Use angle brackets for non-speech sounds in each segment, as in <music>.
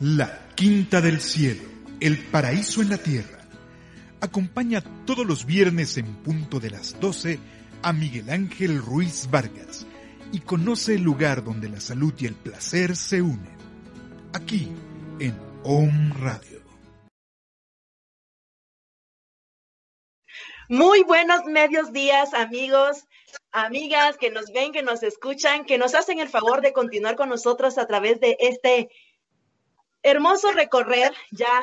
La Quinta del Cielo, el paraíso en la tierra. Acompaña todos los viernes en punto de las 12 a Miguel Ángel Ruiz Vargas y conoce el lugar donde la salud y el placer se unen. Aquí, en Om Radio. Muy buenos medios días, amigos, amigas que nos ven, que nos escuchan, que nos hacen el favor de continuar con nosotros a través de este Hermoso recorrer ya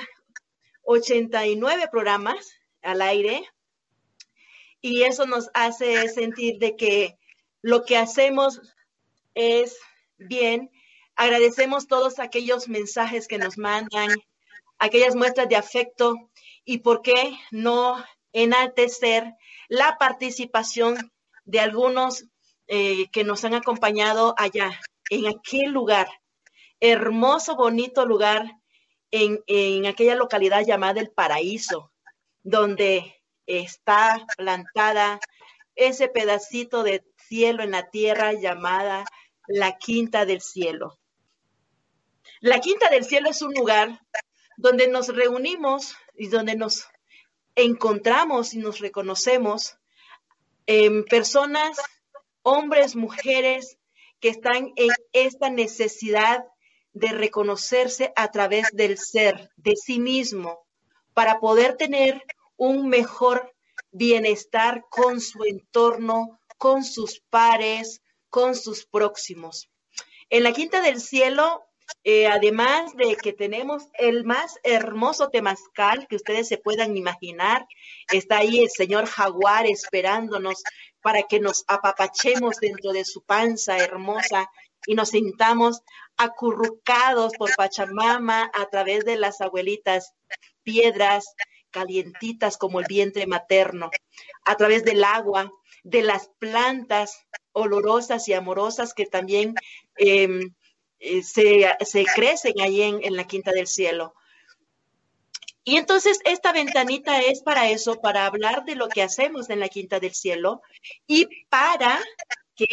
89 programas al aire y eso nos hace sentir de que lo que hacemos es bien. Agradecemos todos aquellos mensajes que nos mandan, aquellas muestras de afecto y por qué no enaltecer la participación de algunos eh, que nos han acompañado allá, en aquel lugar hermoso, bonito lugar en, aquella localidad llamada El Paraíso, donde está plantada ese pedacito de cielo en la tierra llamada la Quinta del Cielo. La Quinta del Cielo es un lugar donde nos reunimos y donde nos encontramos y nos reconocemos en personas, hombres, mujeres, que están en esta necesidad de reconocerse a través del ser, de sí mismo, para poder tener un mejor bienestar con su entorno, con sus pares, con sus próximos. En la Quinta del Cielo, eh, además de que tenemos el más hermoso temazcal que ustedes se puedan imaginar, está ahí el señor jaguar esperándonos para que nos apapachemos dentro de su panza hermosa y nos sintamos acurrucados por Pachamama a través de las abuelitas, piedras calientitas como el vientre materno, a través del agua, de las plantas olorosas y amorosas que también em, eh, se, crecen ahí en, en la Quinta del Cielo. Y entonces esta ventanita es para eso, para hablar de lo que hacemos en la Quinta del Cielo y para que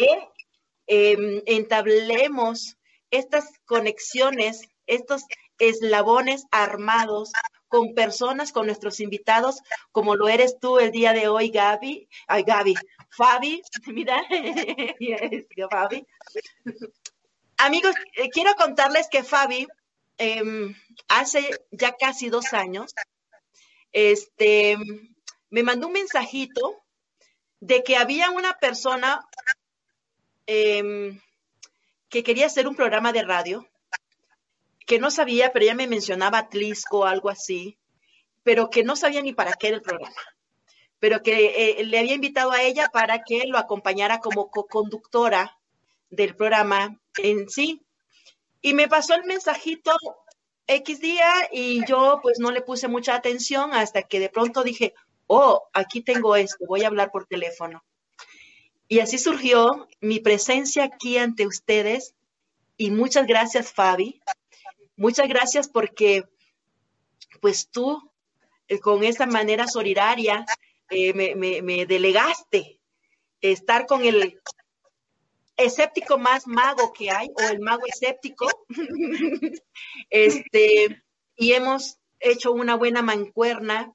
Em, entablemos estas conexiones, estos eslabones armados con personas, con nuestros invitados, como lo eres tú el día de hoy, Gaby. Ay, Gaby, Fabi, <laughs> mira, <laughs> Fabi. Amigos, eh, quiero contarles que Fabi, em, hace ya casi dos años, este, me mandó un mensajito de que había una persona Em, que quería hacer un programa de radio, que no sabía, pero ella me mencionaba Tlisco o algo así, pero que no sabía ni para qué era el programa, pero que eh, le había invitado a ella para que lo acompañara como co-conductora del programa en sí. Y me pasó el mensajito X día y yo pues no le puse mucha atención hasta que de pronto dije, oh, aquí tengo esto, voy a hablar por teléfono. Y así surgió mi presencia aquí ante ustedes. Y muchas gracias, Fabi. Muchas gracias porque, pues tú, eh, con esa manera solidaria, eh, me, delegaste estar con el escéptico más mago que hay, o el mago escéptico. <laughs> este, y hemos hecho una buena mancuerna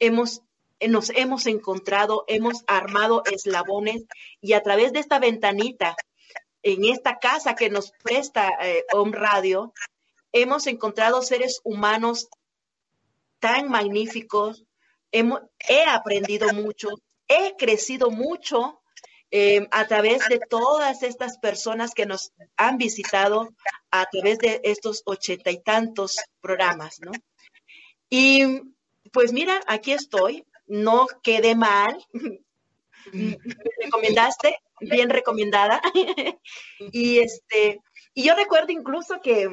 hemos, nos hemos encontrado, hemos armado eslabones y a través de esta ventanita, en esta casa que nos presta eh, Home Radio, hemos encontrado seres humanos tan magníficos, he aprendido mucho, he crecido mucho eh, a través de todas estas personas que nos han visitado a través de estos ochenta y tantos programas, ¿no? Y pues mira, aquí estoy, no quedé mal, me <laughs> recomendaste, bien recomendada. <laughs> y este, y yo recuerdo incluso que,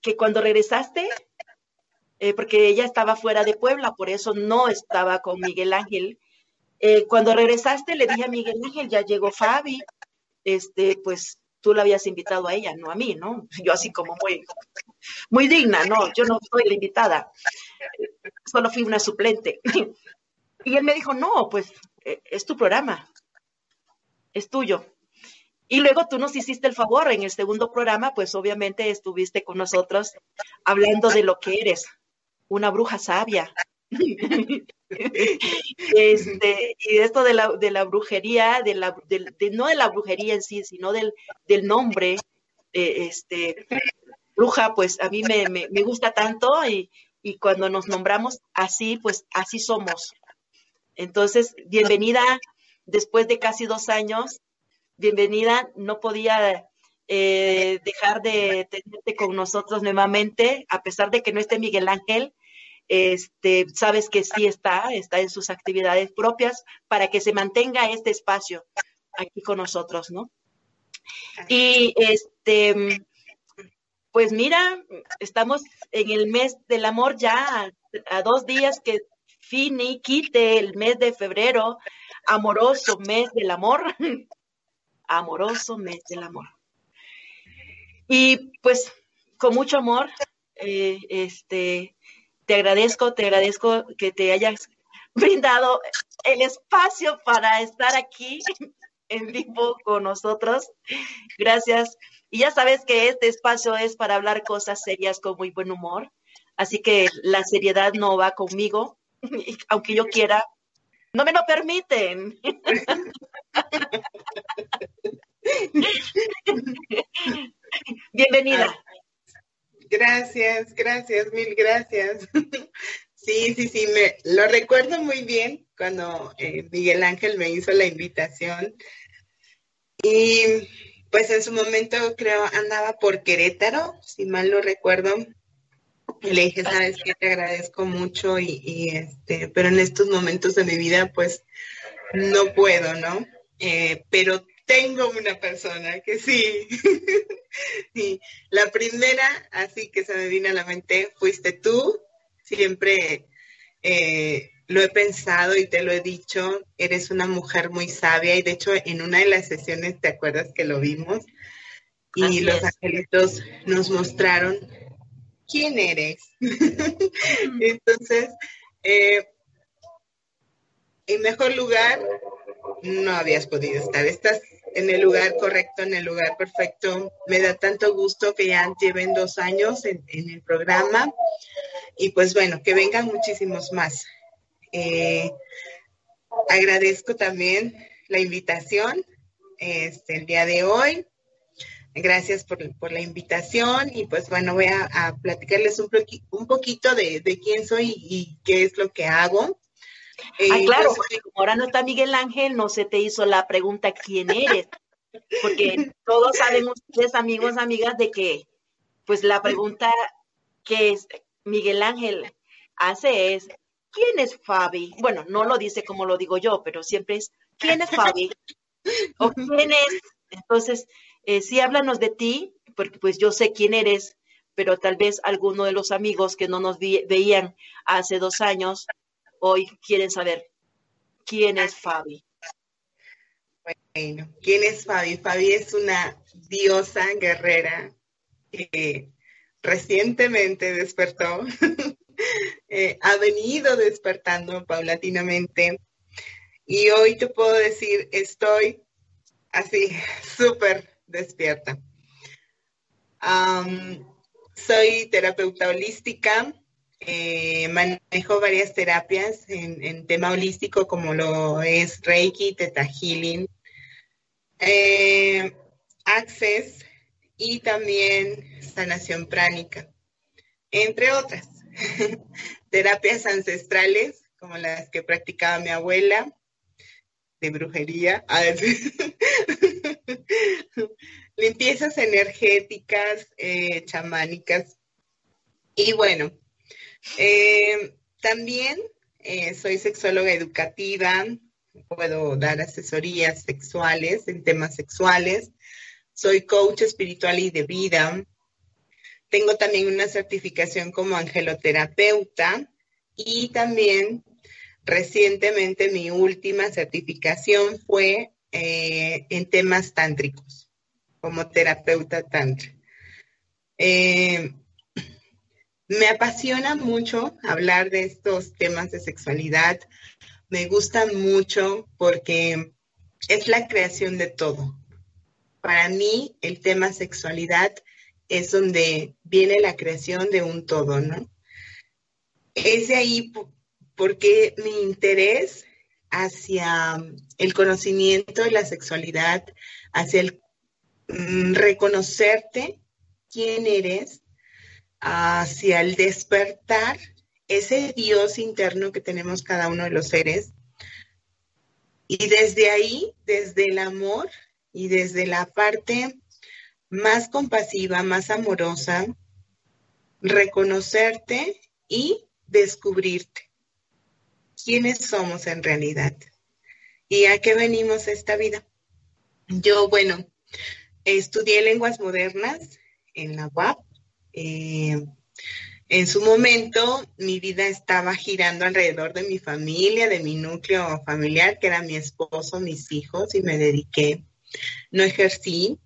que cuando regresaste, eh, porque ella estaba fuera de Puebla, por eso no estaba con Miguel Ángel. Eh, cuando regresaste le dije a Miguel Ángel, ya llegó Fabi, este, pues tú la habías invitado a ella, no a mí, ¿no? <laughs> Yo así como muy, muy digna, no, yo no soy la invitada, solo fui una suplente. <laughs> Y él me dijo, no, pues eh, es tu programa, es tuyo. Y luego tú nos hiciste el favor, en el segundo programa, pues obviamente estuviste con nosotros hablando de lo que eres, una bruja sabia. <laughs> este, y esto de la, de la brujería, de la, no de la brujería en sí, sino del, del nombre, eh, este, bruja, pues a mí me, me, me gusta tanto y, y, cuando nos nombramos así, pues así somos. Entonces, bienvenida después de casi dos años, bienvenida, no podía eh, dejar de tenerte con nosotros nuevamente, a pesar de que no esté Miguel Ángel, este, sabes que sí está, está en sus actividades propias para que se mantenga este espacio aquí con nosotros, ¿no? Y este, pues mira, estamos en el mes del amor ya a, dos días que fini quite el mes de febrero, amoroso mes del amor, <laughs> amoroso mes del amor. Y pues con mucho amor, eh, este, te agradezco, te agradezco que te hayas brindado el espacio para estar aquí en vivo con nosotros. Gracias. Y ya sabes que este espacio es para hablar cosas serias con muy buen humor. Así que la seriedad no va conmigo, aunque yo quiera. No me lo permiten. <laughs> Bienvenida. Gracias, gracias, mil gracias. <laughs> Sí, sí, sí, me lo recuerdo muy bien cuando eh, Miguel Ángel me hizo la invitación. Y pues en su momento creo andaba por Querétaro, si mal no recuerdo. Y le dije, sabes que te agradezco mucho y, este, pero en estos momentos de mi vida pues no puedo, ¿no? Eh, pero tengo una persona que sí. <laughs> sí. La primera, así que se me vino a la mente, fuiste tú. Siempre eh, lo he pensado y te lo he dicho. Eres una mujer muy sabia y de hecho en una de las sesiones, ¿te acuerdas que lo vimos? Y los angelitos nos mostraron quién eres. <laughs> Entonces, eh, en mejor lugar no habías podido estar. Estás en el lugar correcto, en el lugar perfecto. Me da tanto gusto que ya lleven dos años en, el programa y pues bueno, que vengan muchísimos más. Eh, agradezco también la invitación este, el día de hoy. Gracias por, la invitación y pues bueno, voy a, platicarles un, poquito de, quién soy y qué es lo que hago. Ah, eh, claro, porque como ahora no está Miguel Ángel, no se te hizo la pregunta quién eres. Porque todos saben ustedes, amigos, amigas, de que, pues la pregunta que Miguel Ángel hace es, ¿quién es Fabi? Bueno, no lo dice como lo digo yo, pero siempre es, ¿quién es Fabi? ¿O quién es? Entonces, eh, sí, háblanos de ti, porque pues yo sé quién eres, pero tal vez alguno de los amigos que no nos veían hace dos años hoy quieren saber quién es Fabi. Bueno, ¿quién es Fabi? Fabi es una diosa guerrera que recientemente despertó, <laughs> eh, ha venido despertando paulatinamente y hoy te puedo decir, estoy así <laughs> súper despierta. soy terapeuta holística, Eh, manejo varias terapias en, tema holístico como lo es Reiki, Teta Healing, eh, Access y también sanación pránica, entre otras. <laughs> terapias ancestrales como las que practicaba mi abuela, de brujería, <laughs> limpiezas energéticas, eh, chamánicas. Y bueno, eh, también eh, soy sexóloga educativa, puedo dar asesorías sexuales en temas sexuales, soy coach espiritual y de vida. Tengo también una certificación como angeloterapeuta y también recientemente mi última certificación fue eh, en temas tántricos, como terapeuta tantra. Me apasiona mucho hablar de estos temas de sexualidad. Me gusta mucho porque es la creación de todo. Para mí, el tema sexualidad es donde viene la creación de un todo, ¿no? Es de ahí porque mi interés hacia el conocimiento de la sexualidad, hacia el mm, reconocerte quién eres, hacia el despertar ese Dios interno que tenemos cada uno de los seres. Y desde ahí, desde el amor y desde la parte más compasiva, más amorosa, reconocerte y descubrirte quiénes somos en realidad y a qué venimos esta vida. Yo, bueno, estudié lenguas modernas en la UAP. Eh, en su momento, mi vida estaba girando alrededor de mi familia, de mi núcleo familiar, que era mi esposo, mis hijos, y me dediqué. No ejercí.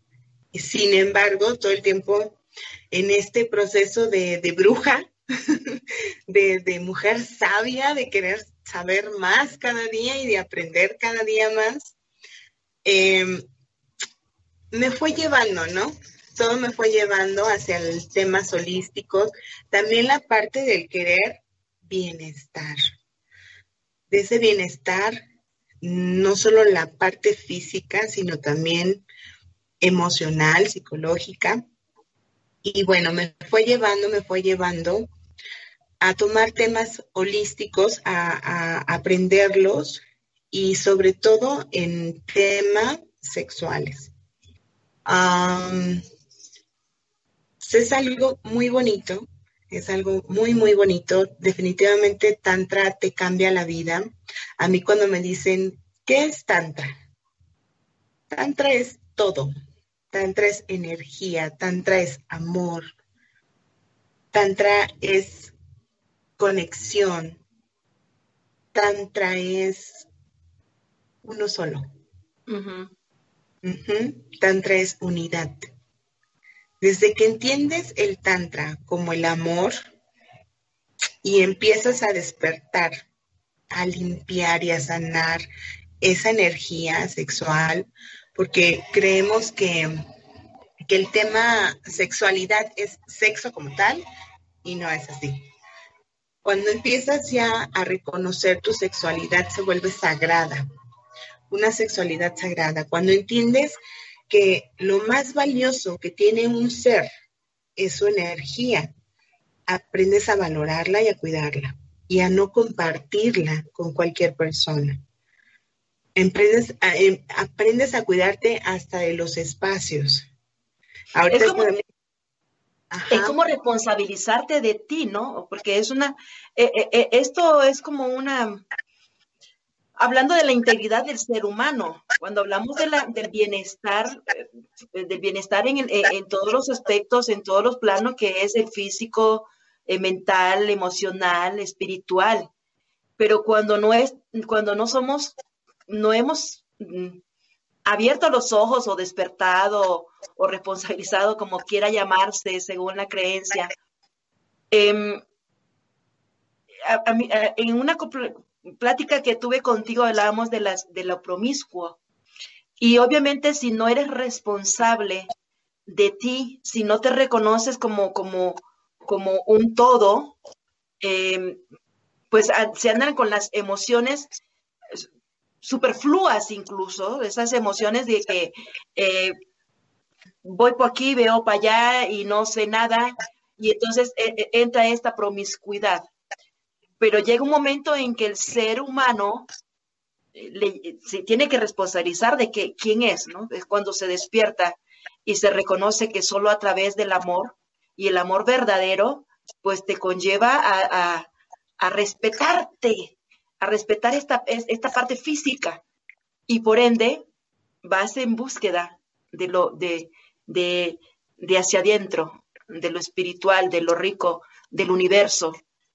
Sin embargo, todo el tiempo en este proceso de, bruja, <laughs> de, mujer sabia, de querer saber más cada día y de aprender cada día más, em, me fue llevando, ¿no? Todo me fue llevando hacia el temas holísticos, también la parte del querer bienestar. De ese bienestar, no solo la parte física, sino también emocional, psicológica. Y bueno, me fue llevando, me fue llevando a tomar temas holísticos, a, aprenderlos y sobre todo en temas sexuales. Es algo muy bonito, es algo muy, muy bonito. Definitivamente Tantra te cambia la vida. A mí cuando me dicen, ¿qué es Tantra? Tantra es todo. Tantra es energía, Tantra es amor. Tantra es conexión. Tantra es uno solo. Tantra es unidad. Desde que entiendes el Tantra como el amor y empiezas a despertar, a limpiar y a sanar esa energía sexual, porque creemos que, que el tema sexualidad es sexo como tal y no es así. Cuando empiezas ya a reconocer tu sexualidad se vuelve sagrada, una sexualidad sagrada. Cuando entiendes que lo más valioso que tiene un ser es su energía, aprendes a valorarla y a cuidarla y a no compartirla con cualquier persona. Aprendes a, em, aprendes a cuidarte hasta de los espacios. Ahorita es como responsabilizarte de ti, ¿no? Porque es una, eh, eh, eh, esto es como una, hablando de la integridad del ser humano, cuando hablamos de la, del bienestar, del bienestar en, en, todos los aspectos, en todos los planos, que es el físico, mental, emocional, espiritual, pero cuando no es, cuando no somos, no hemos mm, abierto los ojos o despertado o responsabilizado, como quiera llamarse, según la creencia. Em, en una plática que tuve contigo hablábamos de, las, de lo promiscuo. Y obviamente si no eres responsable de ti, si no te reconoces como, como, como un todo, em, pues se andan con las emociones superfluas incluso, esas emociones de que eh, voy por aquí, veo para allá y no sé nada, y entonces eh, eh, entra esta promiscuidad. Pero llega un momento en que el ser humano se tiene que responsabilizar de que, quién es, ¿no? Es cuando se despierta y se reconoce que solo a través del amor y el amor verdadero, pues te conlleva a, a respetarte, a respetar esta, esta parte física y por ende vas en búsqueda de lo de, de, de hacia adentro, de lo espiritual, de lo rico, del universo.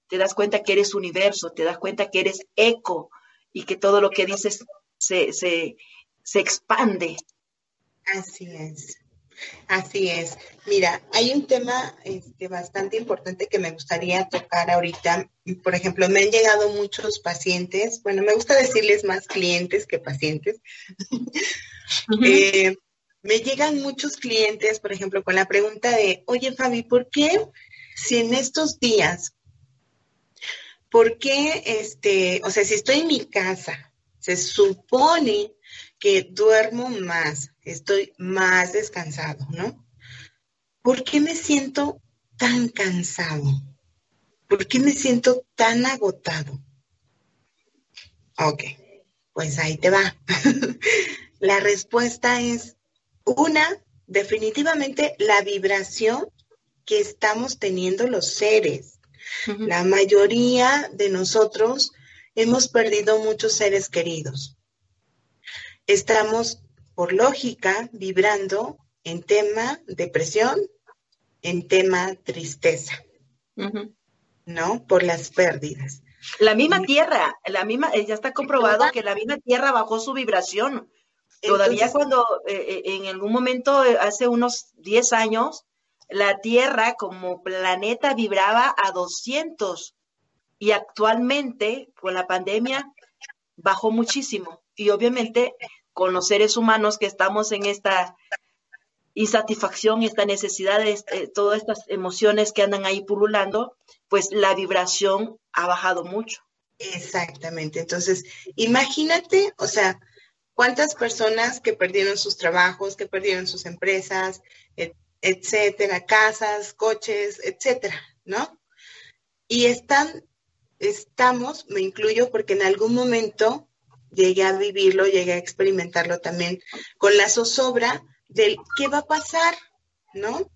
Te das cuenta que eres universo, te das cuenta que eres eco y que todo lo que dices se, se, se expande. Así es. Así es. Mira, hay un tema este, bastante importante que me gustaría tocar ahorita. Por ejemplo, me han llegado muchos pacientes, bueno, me gusta decirles más clientes que pacientes. <laughs> Eh, me llegan muchos clientes, por ejemplo, con la pregunta de, oye Fabi, ¿por qué si en estos días, por qué, este, o sea, si estoy en mi casa, se supone que duermo más, estoy más descansado, ¿no? ¿Por qué me siento tan cansado? ¿Por qué me siento tan agotado? Ok, pues ahí te va. <laughs> la respuesta es una, definitivamente la vibración que estamos teniendo los seres. La mayoría de nosotros hemos perdido muchos seres queridos estamos, por lógica, vibrando en tema depresión, en tema tristeza, ¿no? Por las pérdidas. La misma tierra, la misma, ya está comprobado que la misma tierra bajó su vibración. Todavía cuando eh, eh, en algún momento, eh, hace unos 10 años, la Tierra como planeta vibraba a 200 y actualmente con la pandemia bajó muchísimo. Y obviamente con los seres humanos que estamos en esta insatisfacción, esta necesidad, de, eh, todas estas emociones que andan ahí pululando, pues la vibración ha bajado mucho. Exactamente. Entonces, imagínate, o sea, cuántas personas que perdieron sus trabajos, que perdieron sus empresas, etcétera, casas, coches, etcétera, ¿no? Y están, estamos, me incluyo porque en algún momento llegué a vivirlo, llegué a experimentarlo también con la zozobra del qué va a pasar, ¿no?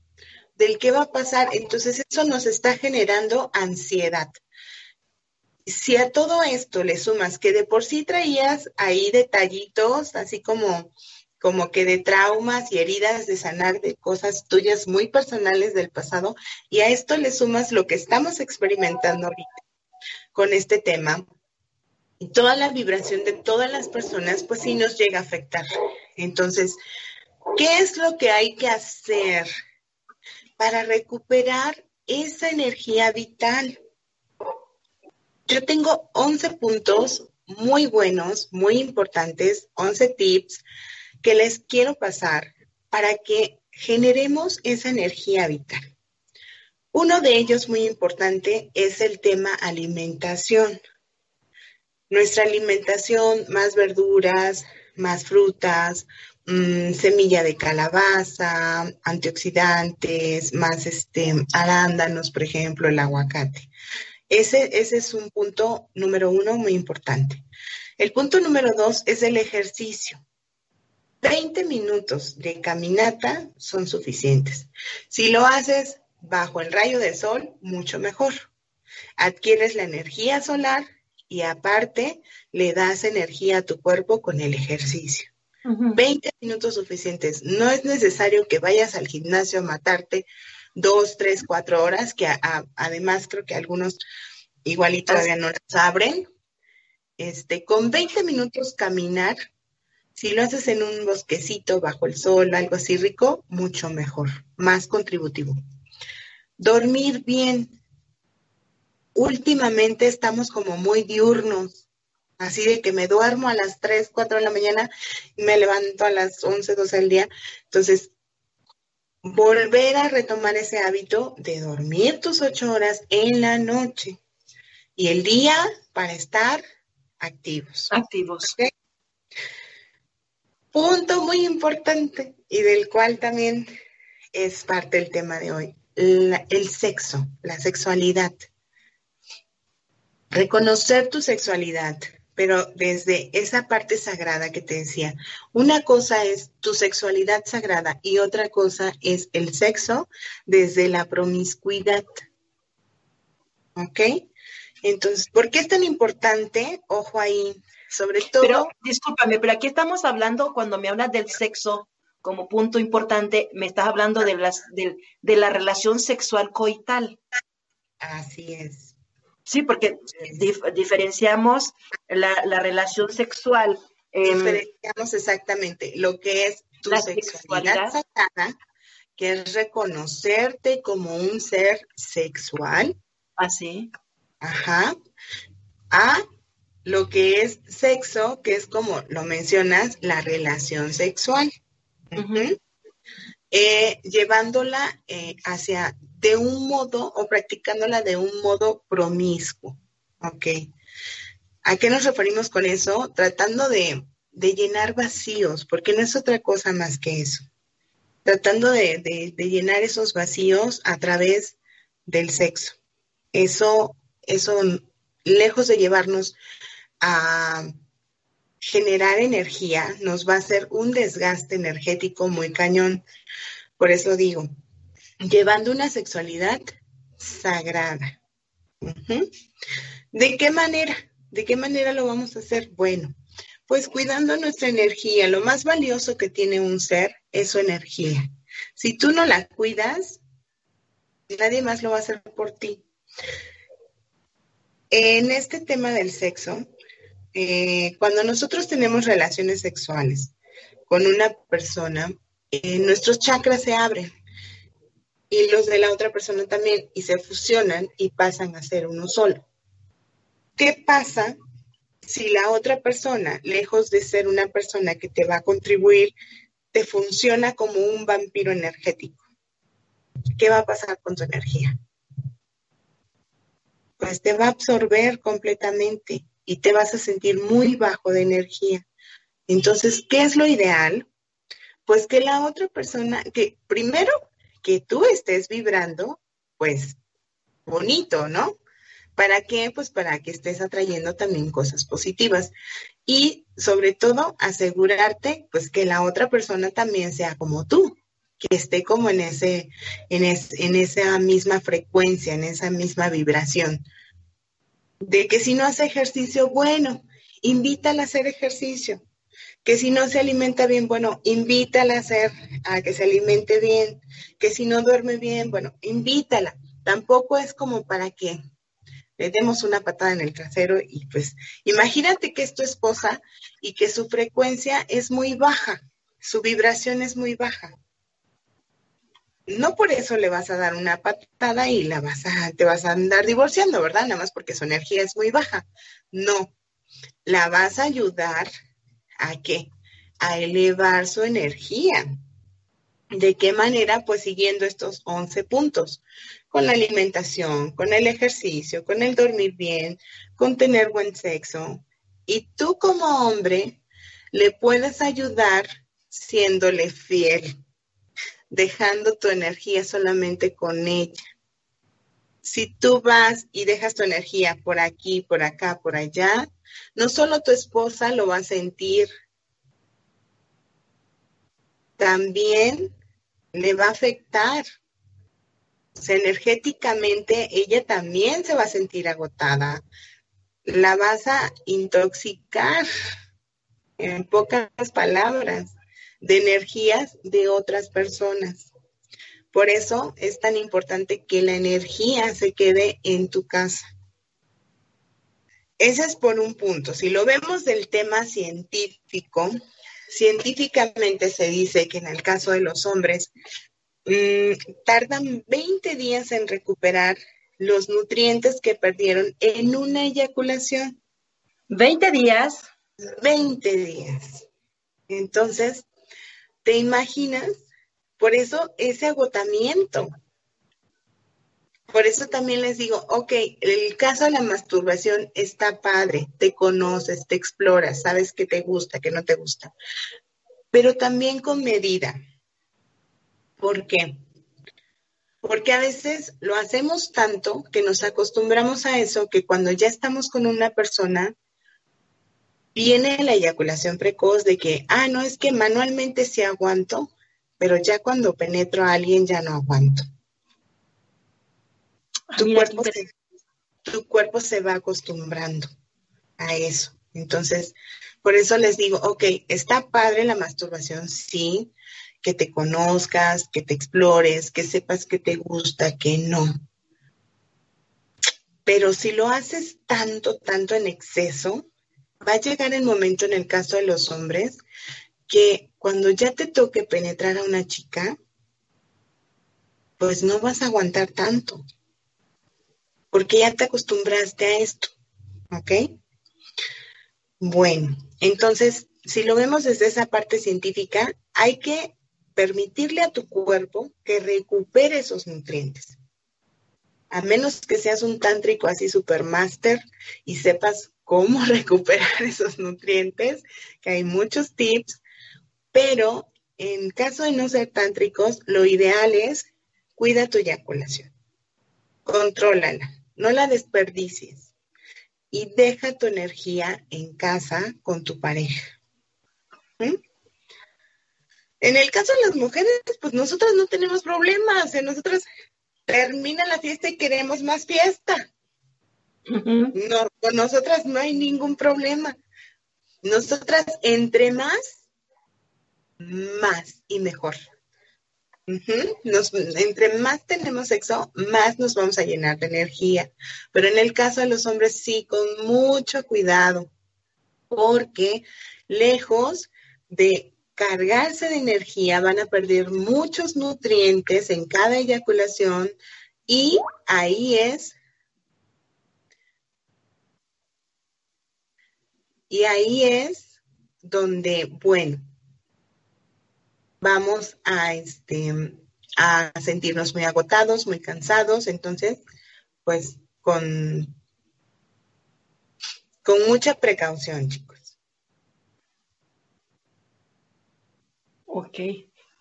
Del qué va a pasar. Entonces eso nos está generando ansiedad. Si a todo esto le sumas que de por sí traías ahí detallitos, así como como que de traumas y heridas de sanar de cosas tuyas muy personales del pasado, y a esto le sumas lo que estamos experimentando ahorita con este tema, y toda la vibración de todas las personas, pues sí nos llega a afectar. Entonces, ¿qué es lo que hay que hacer para recuperar esa energía vital? Yo tengo 11 puntos muy buenos, muy importantes, 11 tips que les quiero pasar para que generemos esa energía vital. Uno de ellos muy importante es el tema alimentación nuestra alimentación, más verduras, más frutas, mm, semilla de calabaza, antioxidantes, más este, arándanos, por ejemplo, el aguacate. Ese, ese es un punto número uno muy importante. El punto número dos es el ejercicio. 20 minutos de caminata son suficientes. Si lo haces bajo el rayo del sol, mucho mejor. Adquieres la energía solar y aparte le das energía a tu cuerpo con el ejercicio. 20 minutos suficientes. No es necesario que vayas al gimnasio a matarte dos, tres, cuatro horas, que además creo que algunos igual y todavía no las abren. Este, con 20 minutos caminar, si lo haces en un bosquecito bajo el sol, algo así rico, mucho mejor, más contributivo. Dormir bien, últimamente estamos como muy diurnos, así de que me duermo a las 3, 4 de la mañana y me levanto a las 11, 12 del día. Entonces, volver a retomar ese hábito de dormir tus 8 horas en la noche. y el día para estar activos. Activos. Punto muy importante y del cual también es parte del tema de hoy, el sexo, la sexualidad. Reconocer tu sexualidad, pero desde esa parte sagrada que te decía. Una cosa es tu sexualidad sagrada y otra cosa es el sexo desde la promiscuidad. ¿Ok? Entonces, ¿por qué es tan importante? Ojo ahí, sobre todo. Pero, discúlpame, pero aquí estamos hablando, cuando me hablas del sexo como punto importante, me estás hablando de, las, de, de la relación sexual coital. Así es. Sí, porque diferenciamos la, relación sexual. diferenciamos exactamente lo que es tu sexualidad, sexualidad que es reconocerte como un ser sexual. Así. Ajá. A lo que es sexo, que es como lo mencionas, la relación sexual. Eh, llevándola eh, hacia de un modo o practicándola de un modo promiscuo. ¿Ok? ¿A qué nos referimos con eso? Tratando de, llenar vacíos, porque no es otra cosa más que eso. Tratando de, llenar esos vacíos a través del sexo. Eso, eso, lejos de llevarnos a generar energía, nos va a hacer un desgaste energético muy cañón. Por eso digo, llevando una sexualidad sagrada. ¿De qué manera? ¿De qué manera lo vamos a hacer? Bueno, pues cuidando nuestra energía. Lo más valioso que tiene un ser es su energía. Si tú no la cuidas, nadie más lo va a hacer por ti. En este tema del sexo, eh, cuando nosotros tenemos relaciones sexuales con una persona, eh, nuestros chakras se abren y los de la otra persona también, y se fusionan y pasan a ser uno solo. ¿Qué pasa si la otra persona, lejos de ser una persona que te va a contribuir, te funciona como un vampiro energético? ¿Qué va a pasar con tu energía? Pues te va a absorber completamente y te vas a sentir muy bajo de energía. Entonces, ¿qué es lo ideal? Pues que la otra persona, que primero que tú estés vibrando, pues bonito, ¿no? ¿Para qué? Pues para que estés atrayendo también cosas positivas. Y sobre todo, asegurarte, pues que la otra persona también sea como tú, que esté como en ese, en, en esa misma frecuencia, en esa misma vibración. De que si no hace ejercicio, bueno, invítala a hacer ejercicio que si no se alimenta bien, bueno, invítala a hacer, a que se alimente bien, que si no duerme bien, bueno, invítala. Tampoco es como para que le demos una patada en el trasero y pues imagínate que es tu esposa y que su frecuencia es muy baja, su vibración es muy baja. No por eso le vas a dar una patada y la vas a, te vas a andar divorciando, ¿verdad? Nada más porque su energía es muy baja. No, la vas a ayudar ¿A qué? A elevar su energía. ¿De qué manera? Pues siguiendo estos 11 puntos, con la alimentación, con el ejercicio, con el dormir bien, con tener buen sexo. Y tú como hombre le puedes ayudar siéndole fiel, dejando tu energía solamente con ella. Si tú vas y dejas tu energía por aquí, por acá, por allá, no solo tu esposa lo va a sentir, también le va a afectar. energéticamente ella también se va a sentir agotada. La vas a intoxicar, en pocas palabras, de energías de otras personas. Por eso es tan importante que la energía se quede en tu casa. Ese es por un punto. Si lo vemos del tema científico, científicamente se dice que en el caso de los hombres mm, tardan 20 días en recuperar los nutrientes que perdieron en una eyaculación. 20 días. 20 días. Entonces, ¿te imaginas? Por eso ese agotamiento. por eso también les digo, ok, el caso de la masturbación está padre, te conoces, te exploras, sabes qué te gusta, qué no te gusta, pero también con medida. ¿Por qué? Porque a veces lo hacemos tanto que nos acostumbramos a eso que cuando ya estamos con una persona, viene la eyaculación precoz de que, ah, no, es que manualmente sí aguanto, pero ya cuando penetro a alguien ya no aguanto. Tu, cuerpo se, tu cuerpo se va acostumbrando a eso. Entonces, por eso les digo, ok, está padre la masturbación, sí, que te conozcas, que te explores, que sepas que te gusta, que no. Pero si lo haces tanto, tanto en exceso, va a llegar el momento en el caso de los hombres que cuando ya te toque penetrar a una chica, pues no vas a aguantar tanto, porque ya te acostumbraste a esto, ¿ok? Bueno, entonces, si lo vemos desde esa parte científica, hay que permitirle a tu cuerpo que recupere esos nutrientes. A menos que seas un tántrico así supermaster y sepas cómo <laughs> recuperar esos nutrientes, que hay muchos tips, pero en caso de no ser tántricos, lo ideal es cuida tu eyaculación, contrólala, no la desperdicies y deja tu energía en casa con tu pareja. En el caso de las mujeres, pues nosotras no tenemos problemas, en nosotras termina la fiesta y queremos más fiesta. No, con nosotras no hay ningún problema. Nosotras, entre más, más y mejor. entre más tenemos sexo, más nos vamos a llenar de energía. Pero en el caso de los hombres, sí, con mucho cuidado, porque lejos de cargarse de energía, van a perder muchos nutrientes en cada eyaculación y ahí es Y ahí es donde, bueno, vamos a, este, a sentirnos muy agotados, muy cansados. Entonces, pues con, con mucha precaución, chicos. Ok.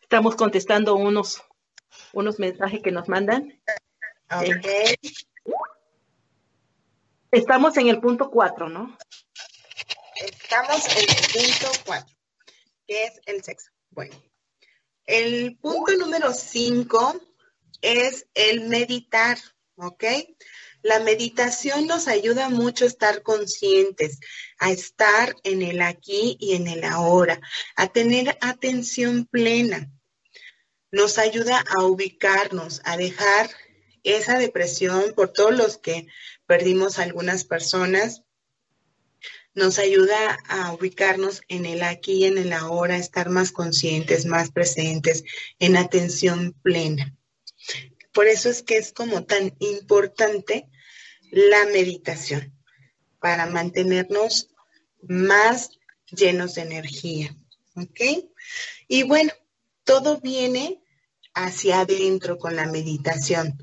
Estamos contestando unos, unos mensajes que nos mandan. Ok. Estamos en el punto cuatro, ¿no? Estamos en el punto 4, que es el sexo. Bueno, el punto número 5 es el meditar, ¿ok? La meditación nos ayuda mucho a estar conscientes, a estar en el aquí y en el ahora, a tener atención plena. Nos ayuda a ubicarnos, a dejar esa depresión por todos los que perdimos algunas personas, nos ayuda a ubicarnos en el aquí y en el ahora, estar más conscientes, más presentes, en atención plena. Por eso es que es como tan importante la meditación, para mantenernos más llenos de energía. ¿Ok? Y bueno, todo viene hacia adentro con la meditación.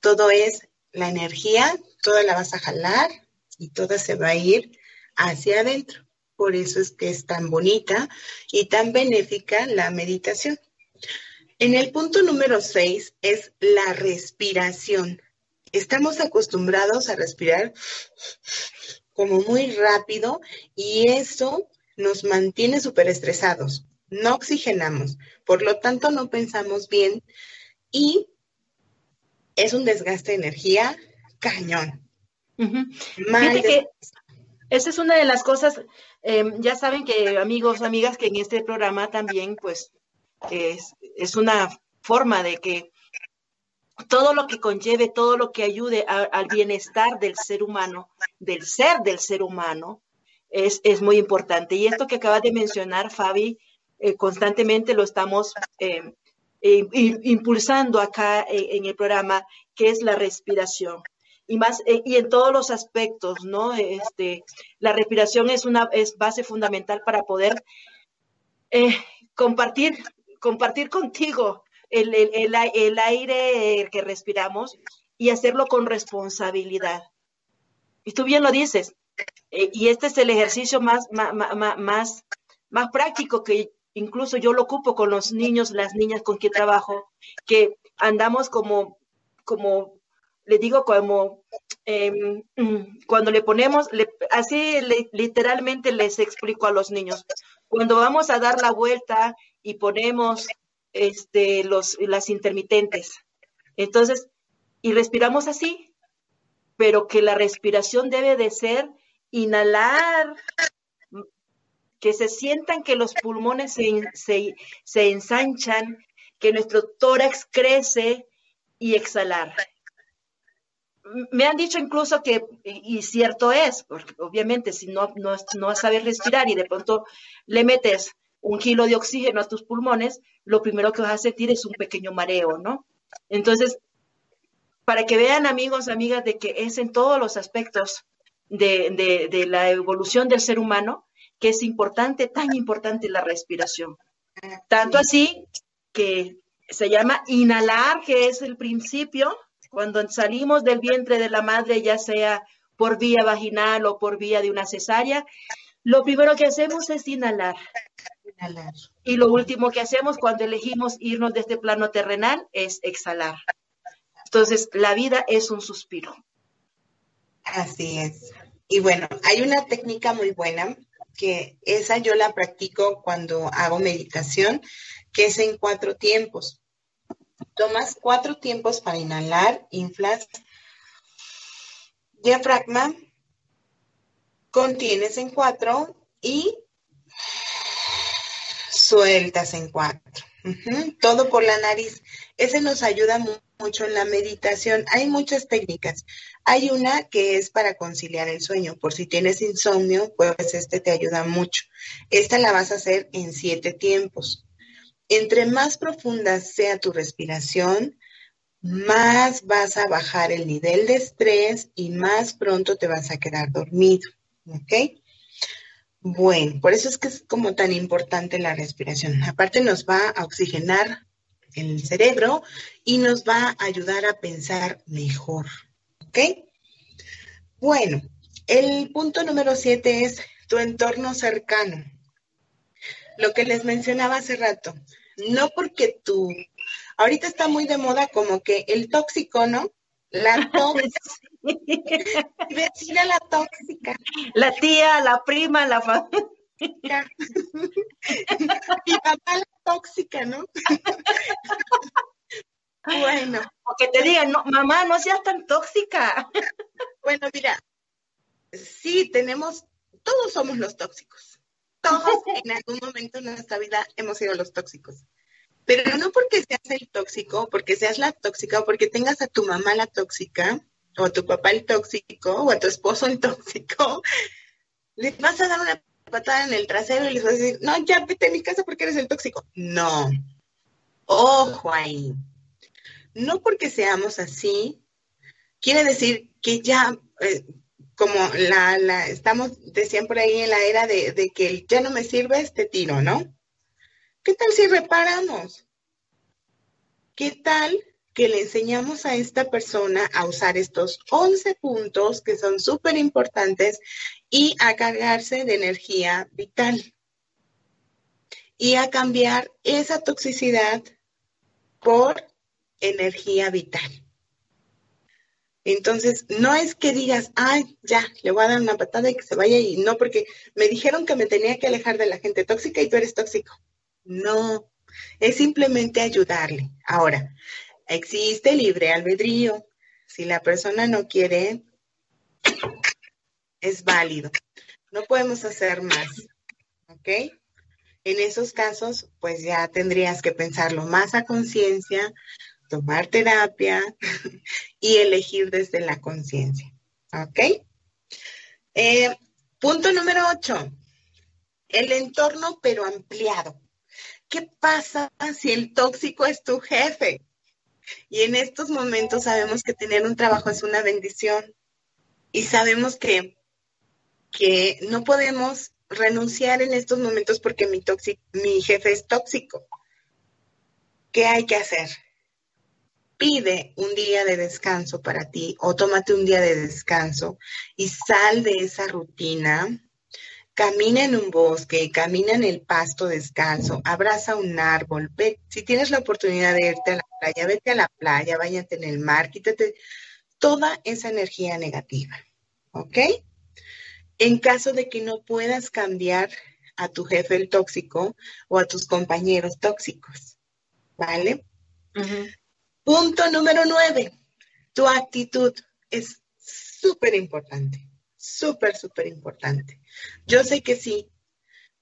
Todo es la energía, toda la vas a jalar y toda se va a ir hacia adentro. Por eso es que es tan bonita y tan benéfica la meditación. En el punto número 6 es la respiración. Estamos acostumbrados a respirar como muy rápido y eso nos mantiene súper estresados. No oxigenamos, por lo tanto no pensamos bien y es un desgaste de energía cañón. Esa es una de las cosas, em, ya saben que amigos, amigas, que en este programa también, pues, es, una forma de que todo lo que conlleve, todo lo que ayude al bienestar del ser humano, del ser del ser humano, es, es muy importante. Y esto que acabas de mencionar, Fabi, eh, constantemente lo estamos em, impulsando acá eh, en el programa, que es la respiración y más eh, y en todos los aspectos, ¿no? Este, la respiración es una es base fundamental para poder eh, compartir compartir contigo el, el, el, aire que respiramos y hacerlo con responsabilidad. Y tú bien lo dices, eh, y este es el ejercicio más, más, más, más práctico que incluso yo lo ocupo con los niños, las niñas con quien trabajo, que andamos como, como, le digo, como em, cuando le ponemos, así literalmente les explico a los niños, cuando vamos a dar la vuelta y ponemos este, los, las intermitentes, entonces, y respiramos así, pero que la respiración debe de ser inhalar que se sientan que los pulmones se, ensanchan, que nuestro tórax crece y exhalar. Me han dicho incluso que, y cierto es, porque obviamente si no, no, no sabes respirar y de pronto le metes un kilo de oxígeno a tus pulmones, lo primero que vas a sentir es un pequeño mareo, ¿no? Entonces, para que vean amigos, amigas, de que es en todos los aspectos de, de la evolución del ser humano, que es importante, tan importante la respiración. Tanto así que se llama inhalar, que es el principio, cuando salimos del vientre de la madre, ya sea por vía vaginal o por vía de una cesárea, lo primero que hacemos es inhalar. inhalar. Y lo último que hacemos cuando elegimos irnos de este plano terrenal es exhalar. Entonces, la vida es un suspiro. Así es. Y bueno, hay una técnica muy buena que esa yo la practico cuando hago meditación, que es en cuatro tiempos. Tomas cuatro tiempos para inhalar, inflas diafragma, contienes en cuatro y sueltas en cuatro. Todo por la nariz. Ese nos ayuda mucho en la meditación. Hay muchas técnicas. Hay una que es para conciliar el sueño. Por si tienes insomnio, pues este te ayuda mucho. Esta la vas a hacer en siete tiempos. Entre más profunda sea tu respiración, más vas a bajar el nivel de estrés y más pronto te vas a quedar dormido. ¿Ok? Bueno, por eso es que es como tan importante la respiración. Aparte nos va a oxigenar el cerebro y nos va a ayudar a pensar mejor. ¿Ok? Bueno, el punto número siete es tu entorno cercano. Lo que les mencionaba hace rato. No porque tú, ahorita está muy de moda como que el tóxico, ¿no? La <laughs> tóxica. vecina la tóxica. La tía, la prima, la familia. Mi papá la tóxica, ¿no? bueno. O que te digan, no, mamá, no seas tan tóxica. bueno, mira, sí tenemos, todos somos los tóxicos. Todos en algún momento de nuestra vida hemos sido los tóxicos. Pero no porque seas el tóxico, porque seas la tóxica o porque tengas a tu mamá la tóxica, o a tu papá el tóxico, o a tu esposo el tóxico, le vas a dar una patada en el trasero y les vas a decir, no, ya vete a mi casa porque eres el tóxico. No. Ojo ahí. No porque seamos así, quiere decir que ya, eh, como la, la, estamos, decían por ahí en la era de, de que ya no me sirve este tiro, ¿no? ¿Qué tal si reparamos? ¿Qué tal que le enseñamos a esta persona a usar estos 11 puntos que son súper importantes y a cargarse de energía vital y a cambiar esa toxicidad por energía vital. Entonces, no es que digas, ay, ya, le voy a dar una patada y que se vaya y no, porque me dijeron que me tenía que alejar de la gente tóxica y tú eres tóxico. No, es simplemente ayudarle. Ahora, existe libre albedrío. Si la persona no quiere, es válido. No podemos hacer más. ¿Ok? En esos casos, pues ya tendrías que pensarlo más a conciencia, tomar terapia <laughs> y elegir desde la conciencia. ¿Ok? Eh, punto número ocho. El entorno pero ampliado. ¿Qué pasa si el tóxico es tu jefe? Y en estos momentos sabemos que tener un trabajo es una bendición y sabemos que, que no podemos renunciar en estos momentos porque mi, mi jefe es tóxico. ¿Qué hay que hacer? Pide un día de descanso para ti o tómate un día de descanso y sal de esa rutina. Camina en un bosque, camina en el pasto descalzo, abraza un árbol, ve, si tienes la oportunidad de irte a la playa, vete a la playa, váyate en el mar, quítate toda esa energía negativa, ¿ok? En caso de que no puedas cambiar a tu jefe el tóxico o a tus compañeros tóxicos, ¿vale? Punto número nueve, tu actitud es súper importante, súper, súper importante. Yo sé que sí,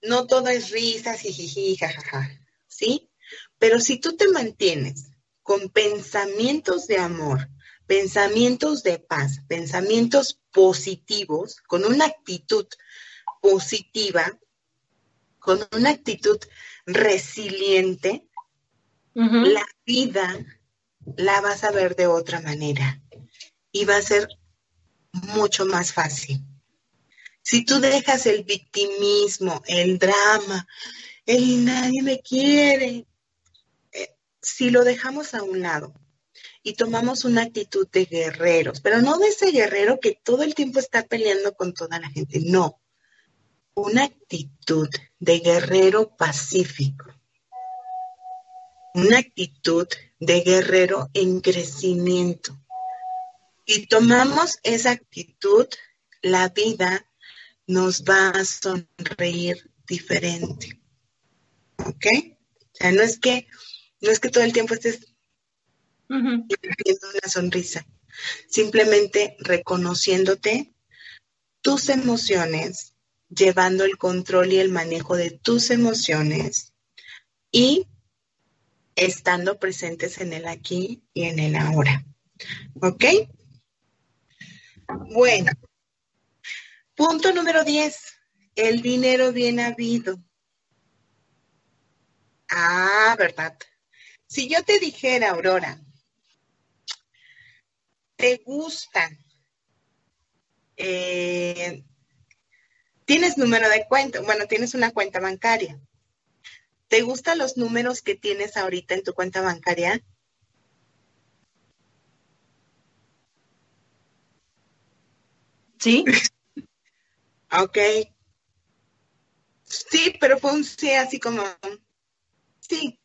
no todo es risas, jiji, jajaja, ¿sí? Pero si tú te mantienes con pensamientos de amor, pensamientos de paz, pensamientos positivos, con una actitud positiva, con una actitud resiliente, la vida la vas a ver de otra manera y va a ser mucho más fácil. Si tú dejas el victimismo, el drama, el nadie me quiere, eh, si lo dejamos a un lado y tomamos una actitud de guerreros, pero no de ese guerrero que todo el tiempo está peleando con toda la gente, no, una actitud de guerrero pacífico, una actitud de guerrero en crecimiento. Y tomamos esa actitud, la vida nos va a sonreír diferente. ¿Ok? O sea, no es que, no es que todo el tiempo estés uh una sonrisa, simplemente reconociéndote tus emociones, llevando el control y el manejo de tus emociones y estando presentes en el aquí y en el ahora. ¿Ok? Bueno, punto número 10, el dinero bien habido. Ah, ¿verdad? Si yo te dijera, Aurora, ¿te gusta? Eh, ¿Tienes número de cuenta? Bueno, tienes una cuenta bancaria. ¿Te gustan los números que tienes ahorita en tu cuenta bancaria? Sí. <laughs> ok. Sí, pero fue un sí así como, sí.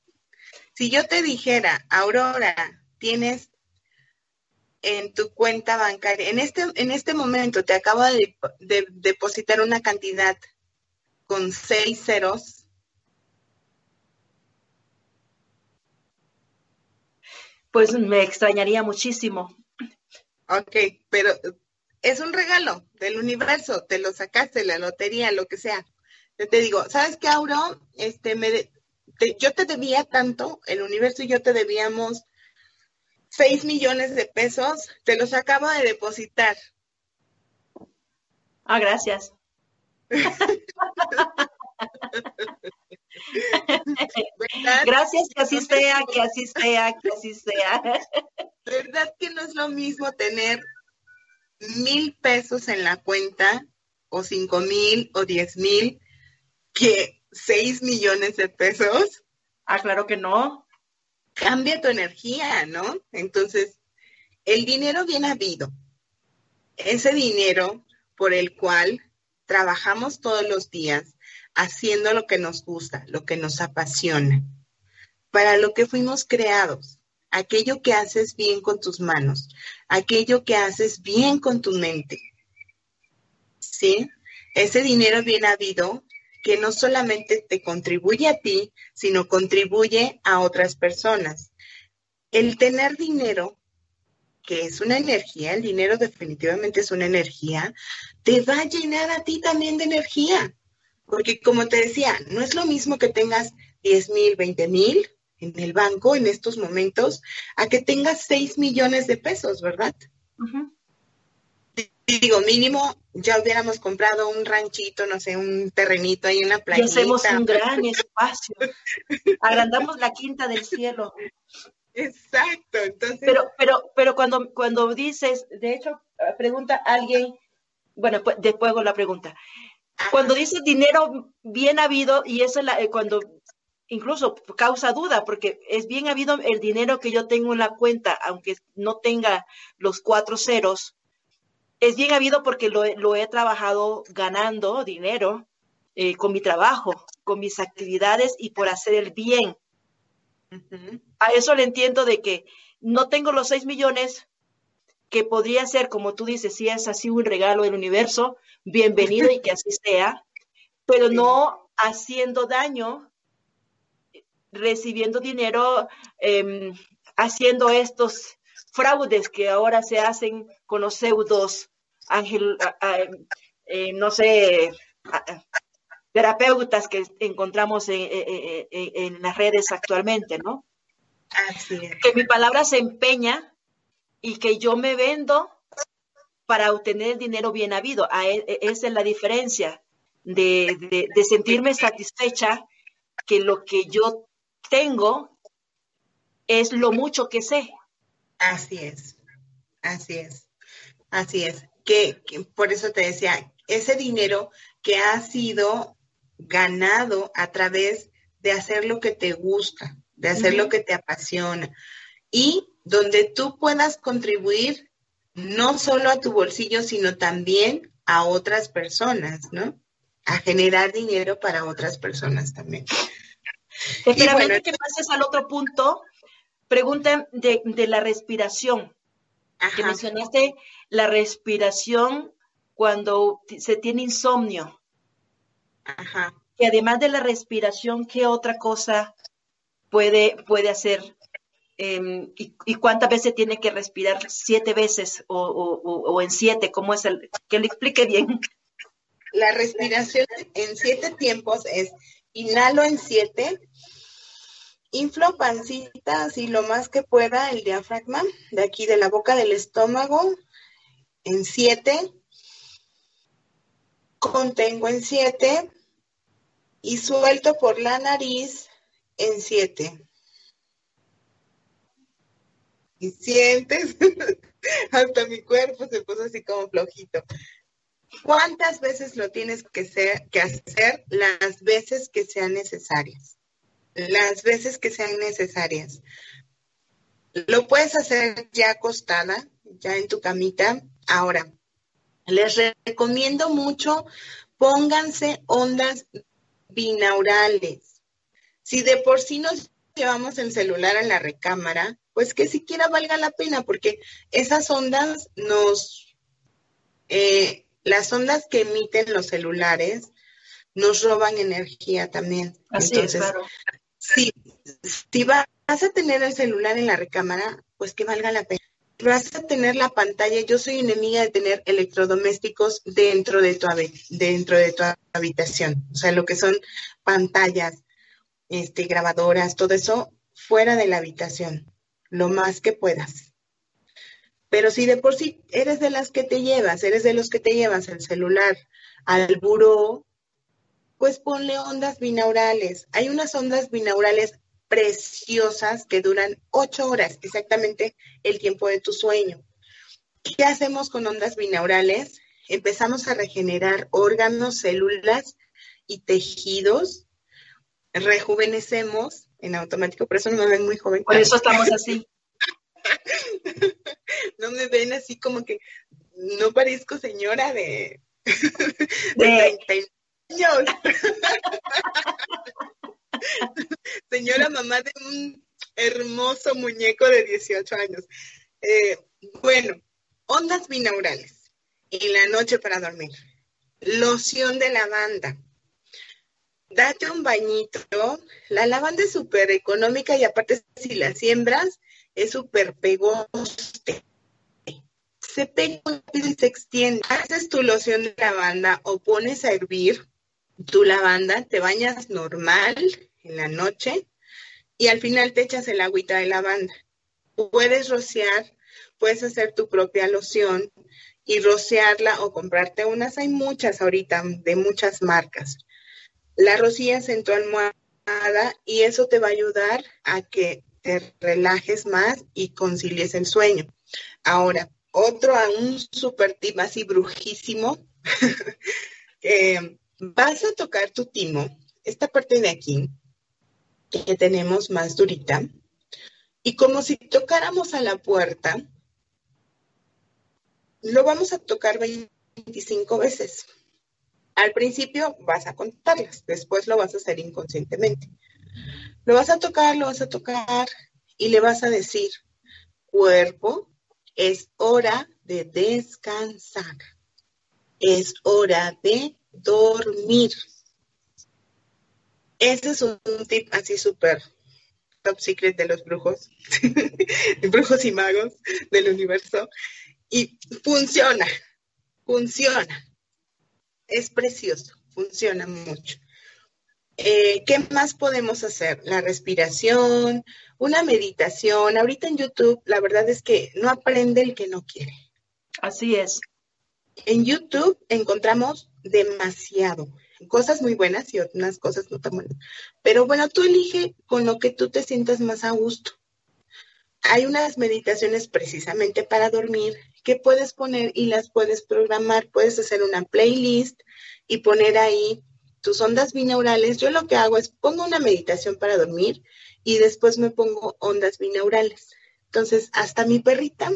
Si yo te dijera, Aurora, tienes en tu cuenta bancaria, en este, en este momento te acabo de, de depositar una cantidad con seis ceros, pues me extrañaría muchísimo. Ok, pero es un regalo del universo, te lo sacaste, la lotería, lo que sea. Yo te digo, ¿sabes qué, Auro? Este, me yo te debía tanto, el universo y yo te debíamos 6 millones de pesos, te los acabo de depositar. Ah, gracias. <laughs> <laughs> Gracias, que así sea, que así sea, que así sea. ¿Verdad que no es lo mismo tener mil pesos en la cuenta o cinco mil o diez mil que seis millones de pesos? Ah, claro que no. Cambia tu energía, ¿no? Entonces, el dinero bien habido, ese dinero por el cual trabajamos todos los días, haciendo lo que nos gusta, lo que nos apasiona, para lo que fuimos creados, aquello que haces bien con tus manos, aquello que haces bien con tu mente. ¿Sí? Ese dinero bien habido que no solamente te contribuye a ti, sino contribuye a otras personas. El tener dinero, que es una energía, el dinero definitivamente es una energía, te va a llenar a ti también de energía. Porque como te decía, no es lo mismo que tengas 10 mil, 20 mil en el banco en estos momentos a que tengas 6 millones de pesos, ¿verdad? Digo, mínimo ya hubiéramos comprado un ranchito, no sé, un terrenito ahí en la playa. Hacemos un gran espacio. <laughs> Agrandamos la quinta del cielo. Exacto, entonces. Pero, pero, pero cuando, cuando dices, de hecho, pregunta alguien, bueno, pues, después hago la pregunta. Cuando dices dinero bien habido, y eso es la, eh, cuando incluso causa duda, porque es bien habido el dinero que yo tengo en la cuenta, aunque no tenga los cuatro ceros, es bien habido porque lo, he trabajado ganando dinero eh, con mi trabajo, con mis actividades y por hacer el bien. A eso le entiendo de que no tengo los seis millones, que podría ser, como tú dices, si es así un regalo del universo, bienvenido y que así sea, pero no haciendo daño, recibiendo dinero, em, haciendo estos fraudes que ahora se hacen con los pseudos ángel, eh, no sé, terapeutas que encontramos en, las redes actualmente, ¿no? Que mi palabra se empeña y que yo me vendo para obtener el dinero bien habido. E, e, esa es la diferencia de, sentirme satisfecha que lo que yo tengo es lo mucho que sé. Así es, así es, así es. Que, que, por eso te decía, ese dinero que ha sido ganado a través de hacer lo que te gusta, de hacer lo que te apasiona y donde tú puedas contribuir no solo a tu bolsillo, sino también a otras personas, ¿no? A generar dinero para otras personas también. Espera, bueno, que pases al otro punto, pregunta de, la respiración. Que mencionaste la respiración cuando se tiene insomnio. Ajá. Y además de la respiración, ¿qué otra cosa puede, puede hacer? Em, y, cuántas veces tiene que respirar? ¿Siete veces o, en siete? ¿Cómo es el? Que le explique bien. La respiración en siete tiempos es inhalo en siete, inflo pancita así lo más que pueda el diafragma de aquí de la boca del estómago en siete, contengo en siete, y suelto por la nariz en siete. Y sientes, <laughs> hasta mi cuerpo se puso así como flojito. ¿Cuántas veces lo tienes que, que hacer? Las veces que sean necesarias. Las veces que sean necesarias. Lo puedes hacer ya acostada, ya en tu camita. Ahora, les recomiendo mucho, pónganse ondas binaurales. Si de por sí nos llevamos el celular a la recámara, pues que siquiera valga la pena, porque esas ondas nos, eh, las ondas que emiten los celulares nos roban energía también. Así Entonces, es, claro. si, si vas a tener el celular en la recámara, pues que valga la pena vas a tener la pantalla. Yo soy enemiga de tener electrodomésticos dentro de tu, dentro de tu habitación. O sea, lo que son pantallas, este, grabadoras, todo eso fuera de la habitación, lo más que puedas. Pero si de por sí eres de las que te llevas, eres de los que te llevas el celular al buró, pues ponle ondas binaurales. Hay unas ondas binaurales preciosas que duran ocho horas, exactamente el tiempo de tu sueño. ¿Qué hacemos con ondas binaurales? Empezamos a regenerar órganos, células y tejidos, rejuvenecemos en automático, por eso no me ven muy joven. Por eso estamos así. <laughs> no me ven así como que no parezco señora de, de... 30 años. <laughs> Señora mamá de un hermoso muñeco de 18 años. Eh, bueno, ondas binaurales en la noche para dormir. Loción de lavanda. Date un bañito. La lavanda es súper económica y aparte si la siembras es súper pegoste. Se pega y se extiende. Haces tu loción de lavanda o pones a hervir tu lavanda, te bañas normal en la noche y al final te echas el agüita de lavanda. Puedes rociar, puedes hacer tu propia loción y rociarla o comprarte unas. Hay muchas ahorita de muchas marcas. La rocías en tu almohada y eso te va a ayudar a que te relajes más y concilies el sueño. Ahora, otro, un super tip así brujísimo, <laughs> vas a tocar tu timo, esta parte de aquí, que tenemos más durita. Y como si tocáramos a la puerta, lo vamos a tocar 25 veces. Al principio vas a contarlas, después lo vas a hacer inconscientemente. Lo vas a tocar, lo vas a tocar y le vas a decir, cuerpo, es hora de descansar. Es hora de dormir. Ese es un tip así súper top secret de los brujos, <laughs> brujos y magos del universo. Y funciona, funciona. Es precioso, funciona mucho. Eh, ¿Qué más podemos hacer? La respiración, una meditación. Ahorita en YouTube, la verdad es que no aprende el que no quiere. Así es. En YouTube encontramos demasiado, cosas muy buenas y otras cosas no tan buenas. Pero bueno, tú elige con lo que tú te sientas más a gusto. Hay unas meditaciones precisamente para dormir que puedes poner y las puedes programar. Puedes hacer una playlist y poner ahí tus ondas binaurales. Yo lo que hago es pongo una meditación para dormir y después me pongo ondas binaurales. Entonces, hasta mi perrita,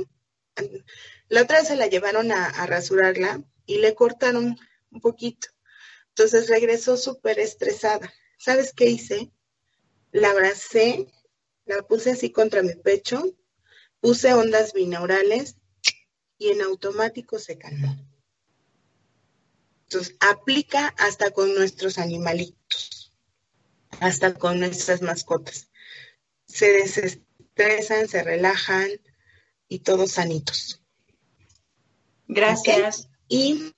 la otra vez se la llevaron a, a rasurarla y le cortaron un poquito. Entonces regresó súper estresada. ¿Sabes qué hice? La abracé, la puse así contra mi pecho, puse ondas binaurales y en automático se calmó. Entonces, aplica hasta con nuestros animalitos, hasta con nuestras mascotas. Se desestresan, se relajan y todos sanitos. Gracias. Y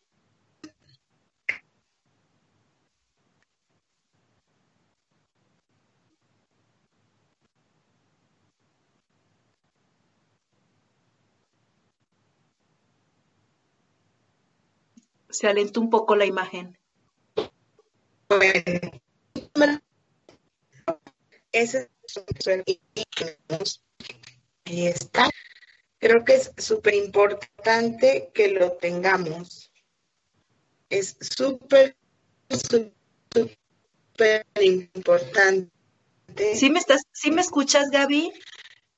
se alentó un poco la imagen. ese ahí está. Creo que es súper importante que lo tengamos. Es súper, súper importante. ¿Sí me, estás, ¿Sí me escuchas, Gaby?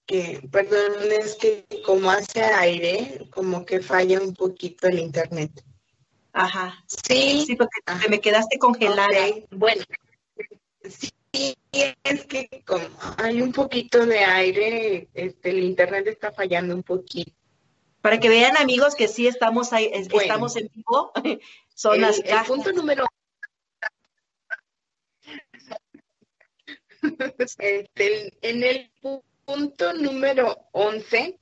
Que, perdón, es que como hace aire, como que falla un poquito el internet. Ajá. Sí. Sí, porque me quedaste congelada. Bueno, sí, es que como hay un poquito de aire, este, el internet está fallando un poquito. Para que vean, amigos, que sí estamos ahí, estamos en vivo. <laughs> Son las el punto número este, en el punto número 11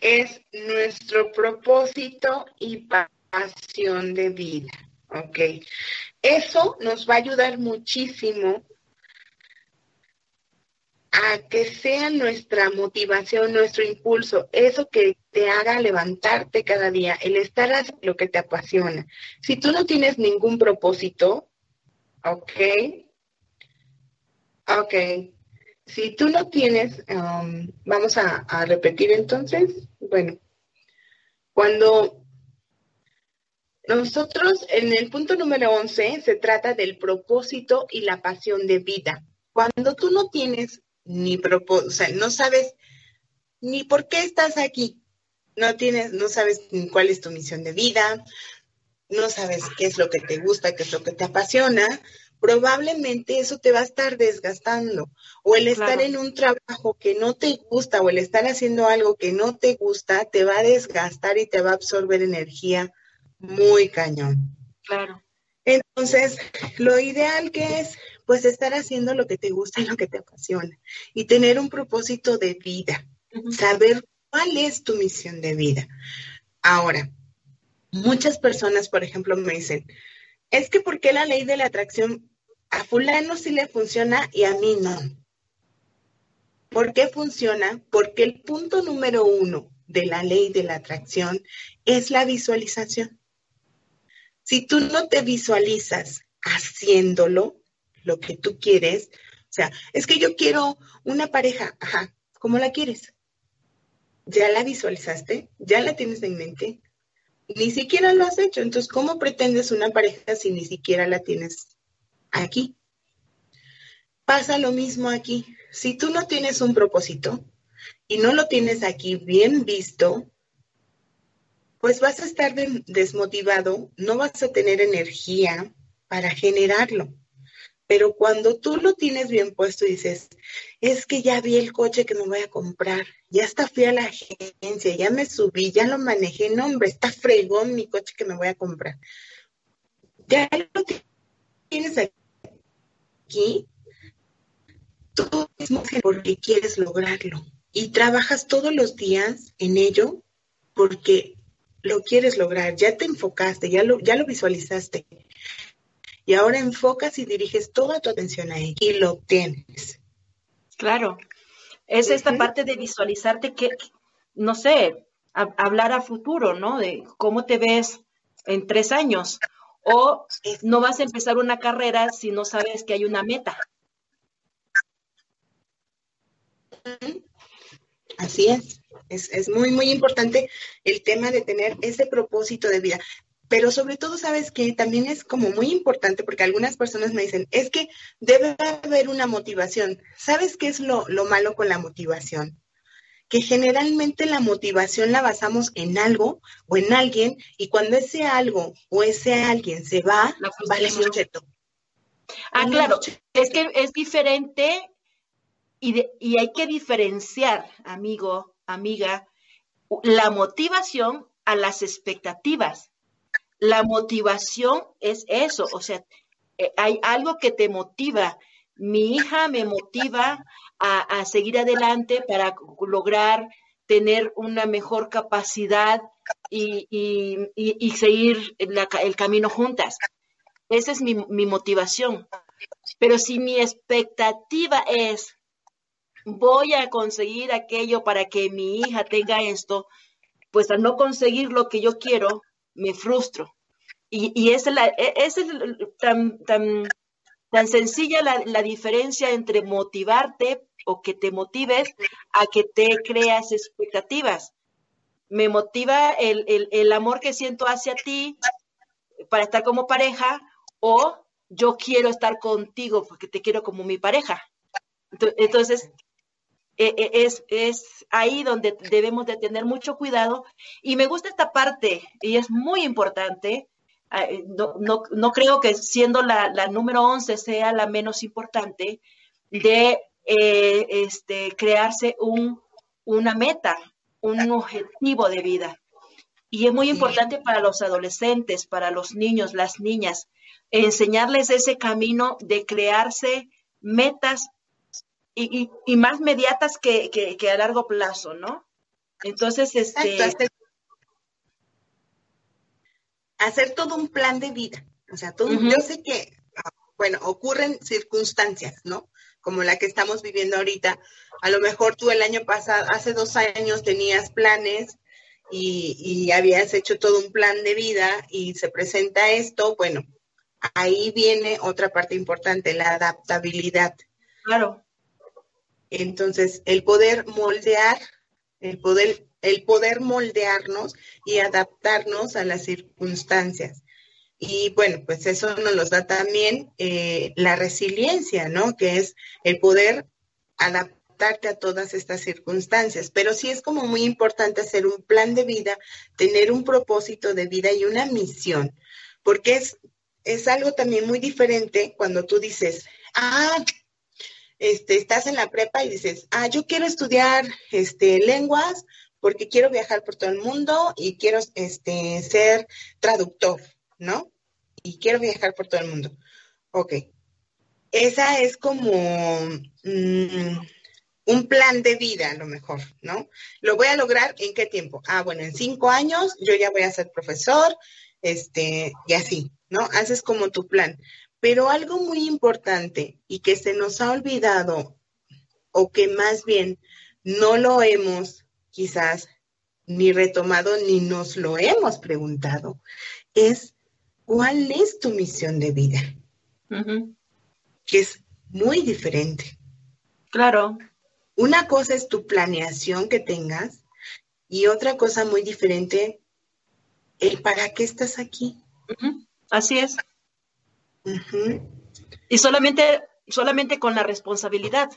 es nuestro propósito y para pasión de vida. ¿Ok? Eso nos va a ayudar muchísimo a que sea nuestra motivación, nuestro impulso, eso que te haga levantarte cada día, el estar haciendo lo que te apasiona. Si tú no tienes ningún propósito, ok, ok, si tú no tienes, um, vamos a, a repetir entonces, bueno, cuando nosotros, en el punto número 11, se trata del propósito y la pasión de vida. Cuando tú no tienes ni propósito, o sea, no sabes ni por qué estás aquí, no tienes, no sabes ni cuál es tu misión de vida, no sabes qué es lo que te gusta, qué es lo que te apasiona, probablemente eso te va a estar desgastando. O el estar en un trabajo que no te gusta o el estar haciendo algo que no te gusta, te va a desgastar y te va a absorber energía muy cañón. Claro. Entonces, lo ideal que es, pues, estar haciendo lo que te gusta y lo que te apasiona y tener un propósito de vida, saber cuál es tu misión de vida. Ahora, muchas personas, por ejemplo, me dicen, es que ¿por qué la ley de la atracción a fulano sí le funciona y a mí no? ¿Por qué funciona? Porque el punto número uno de la ley de la atracción es la visualización. Si tú no te visualizas haciéndolo, lo que tú quieres, o sea, es que yo quiero una pareja, ajá, ¿cómo la quieres? ¿Ya la visualizaste? ¿Ya la tienes en mente? Ni siquiera lo has hecho, entonces, ¿cómo pretendes una pareja si ni siquiera la tienes aquí? pasa lo mismo aquí. Si tú no tienes un propósito y no lo tienes aquí bien visto, pues vas a estar desmotivado, no vas a tener energía para generarlo. Pero cuando tú lo tienes bien puesto y dices, es que ya vi el coche que me voy a comprar, ya hasta fui a la agencia, ya me subí, ya lo manejé, no hombre, está fregón mi coche que me voy a comprar. Ya lo tienes aquí, tú mismo porque quieres lograrlo y trabajas todos los días en ello porque lo quieres lograr, ya te enfocaste, ya lo, ya lo visualizaste. Y ahora enfocas y diriges toda tu atención ahí y lo obtienes. Claro. Es esta parte de visualizarte que, no sé, hablar a futuro, ¿no? De cómo te ves en tres años. O no vas a empezar una carrera si no sabes que hay una meta. Así es. Es, muy, muy importante el tema de tener ese propósito de vida. Pero sobre todo, sabes que también es como muy importante porque algunas personas me dicen, es que debe haber una motivación. ¿Sabes qué es lo, lo malo con la motivación? que generalmente la motivación la basamos en algo o en alguien y cuando ese algo o ese alguien se va, vale mucho. Ah, claro, es que es diferente y, y hay que diferenciar, amigo, amiga, la motivación a las expectativas. La motivación es eso, o sea, eh, hay algo que te motiva. Mi hija me motiva a, seguir adelante para lograr tener una mejor capacidad y, seguir el camino juntas. Esa es mi, mi motivación. Pero si mi expectativa es voy a conseguir aquello para que mi hija tenga esto, pues al no conseguir lo que yo quiero, me frustro. Y, y es, la, e, es tan, tan, tan sencilla la, la, diferencia entre motivarte o que te motives a que te creas expectativas. Me motiva el, el, el amor que siento hacia ti para estar como pareja o yo quiero estar contigo porque te quiero como mi pareja. Entonces, es, es ahí donde debemos de tener mucho cuidado. Y me gusta esta parte, y es muy importante. Ah, eh, no, no, no creo que siendo la, la, número 11 sea la menos importante de eh, este, crearse un, una meta, un objetivo de vida. Y es muy importante para los adolescentes, para los niños, las niñas, enseñarles ese camino de crearse metas y, y, más mediatas que, que, a largo plazo, ¿no? Entonces, este... hacer, todo un plan de vida. O sea, todo, yo sé que, bueno, ocurren circunstancias, ¿no? Como la que estamos viviendo ahorita. A lo mejor tú el año pasado, hace dos años tenías planes y, y habías hecho todo un plan de vida y se presenta esto, bueno, ahí viene otra parte importante, la adaptabilidad. Claro. Entonces, el poder moldear, el poder, el poder moldearnos y adaptarnos a las circunstancias. Y bueno, pues eso nos lo da también eh, la resiliencia, ¿no? Que es el poder adaptarte a todas estas circunstancias. Pero sí es como muy importante hacer un plan de vida, tener un propósito de vida y una misión, porque es, es algo también muy diferente cuando tú dices, ah, este, estás en la prepa y dices, ah, yo quiero estudiar este, lenguas porque quiero viajar por todo el mundo y quiero este, ser traductor, ¿no? Y quiero viajar por todo el mundo. Ok. Esa es como mm, un plan de vida, a lo mejor, ¿no? ¿Lo voy a lograr en qué tiempo? Ah, bueno, en cinco años yo ya voy a ser profesor, este, y así, ¿no? Haces como tu plan. Pero algo muy importante y que se nos ha olvidado o que más bien no lo hemos quizás ni retomado ni nos lo hemos preguntado es cuál es tu misión de vida, que es muy diferente. Claro. Una cosa es tu planeación que tengas y otra cosa muy diferente, el para qué estás aquí. Así es. Y solamente solamente con la responsabilidad,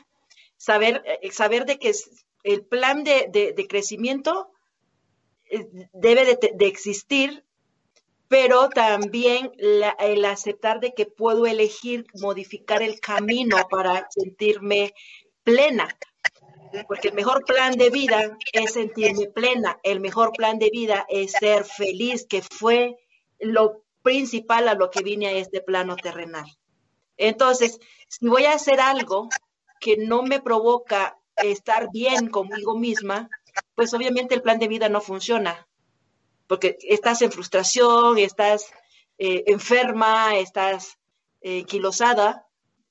saber, eh, saber de que el plan de, crecimiento eh, debe de, existir, pero también el aceptar de que puedo elegir modificar el camino para sentirme plena, porque el mejor plan de vida es sentirme plena, el mejor plan de vida es ser feliz, que fue lo principal a lo que vine a este plano terrenal. Entonces, si voy a hacer algo que no me provoca estar bien conmigo misma, pues obviamente el plan de vida no funciona, porque estás en frustración, estás eh, enferma, estás eh, quilosada,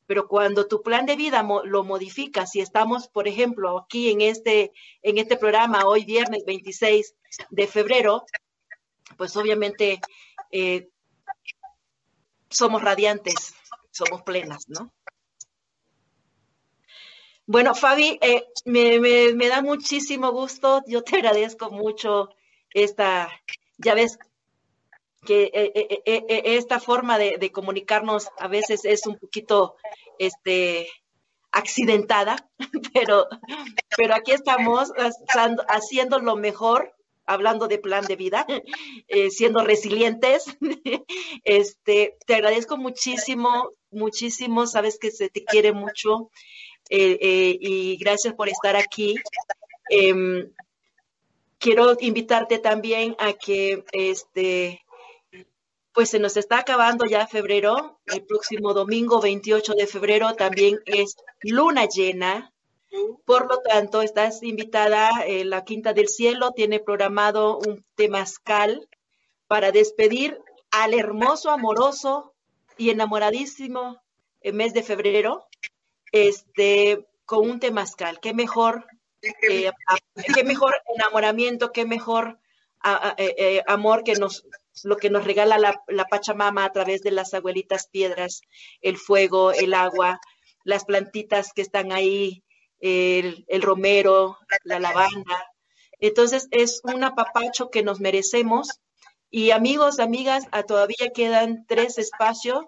pero cuando tu plan de vida lo modificas, si estamos, por ejemplo, aquí en este, en este programa, hoy viernes 26 de febrero, pues obviamente eh, somos radiantes, somos plenas, ¿no? Bueno, Fabi, eh, me, da muchísimo gusto, yo te agradezco mucho esta, ya ves que eh, eh, esta forma de, comunicarnos a veces es un poquito este, accidentada, <laughs> pero, pero aquí estamos haciendo lo mejor hablando de plan de vida, eh, siendo resilientes. <laughs> este, te agradezco muchísimo, muchísimo, sabes que se te quiere mucho eh, eh, y gracias por estar aquí. Em, quiero invitarte también a que este pues se nos está acabando ya febrero, el próximo domingo 28 de febrero también es luna llena, por lo tanto, estás invitada, en la Quinta del Cielo tiene programado un temazcal para despedir al hermoso, amoroso y enamoradísimo mes de febrero, este, con un temazcal. Qué mejor, eh, qué mejor enamoramiento, qué mejor eh, eh, amor que nos, lo que nos regala la, la Pachamama a través de las abuelitas piedras, el fuego, el agua, las plantitas que están ahí el, romero, la lavanda. Entonces es un apapacho que nos merecemos. Y amigos, amigas, a todavía quedan tres espacios.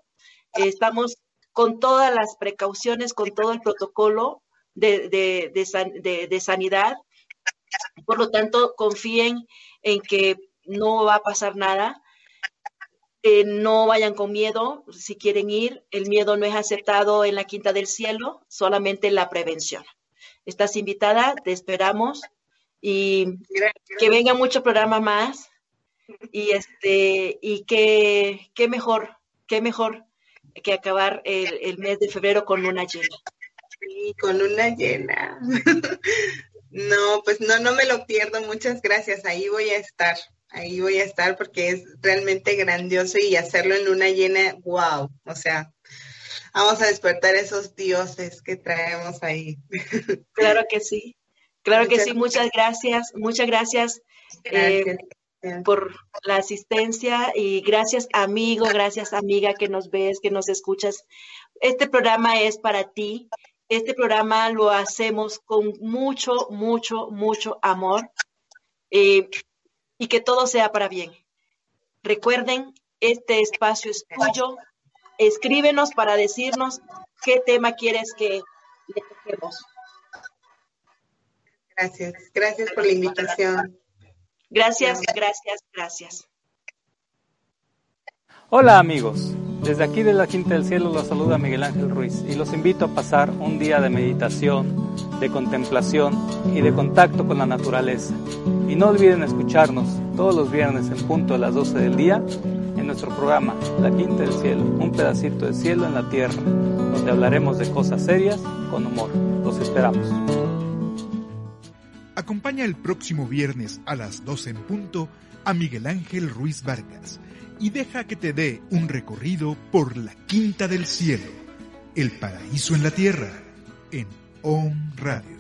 estamos con todas las precauciones, con todo el protocolo de, de, sanidad. Por lo tanto, confíen en que no va a pasar nada. Eh, no vayan con miedo si quieren ir. El miedo no es aceptado en la Quinta del Cielo, solamente la prevención. Estás invitada, te esperamos y que venga mucho programa más y este y que qué mejor, qué mejor que acabar el, mes de febrero con una llena. Sí, con una llena. <laughs> no, pues no, no me lo pierdo. Muchas gracias. Ahí voy a estar. Ahí voy a estar porque es realmente grandioso y hacerlo en luna llena, wow. O sea, vamos a despertar esos dioses que traemos ahí. Claro que sí, claro que sí, muchas gracias, muchas gracias. Eh, por la asistencia y gracias amigo, gracias amiga que nos ves, que nos escuchas. Este programa es para ti. Este programa lo hacemos con mucho, mucho, mucho amor eh, y que todo sea para bien. Recuerden, este espacio es tuyo, escríbenos para decirnos qué tema quieres que le toquemos. Gracias, gracias por la invitación. Gracias, gracias, gracias. Hola amigos, desde aquí de la Quinta del Cielo los saluda Miguel Ángel Ruiz y los invito a pasar un día de meditación, de contemplación y de contacto con la naturaleza. Y no olviden escucharnos todos los viernes en punto a las 12 del día nuestro programa La Quinta del Cielo, un pedacito de cielo en la tierra, donde hablaremos de cosas serias con humor. Los esperamos. Acompaña el próximo viernes a las 12 en punto a Miguel Ángel Ruiz Vargas y deja que te dé un recorrido por la Quinta del Cielo, el paraíso en la tierra, en OM Radio.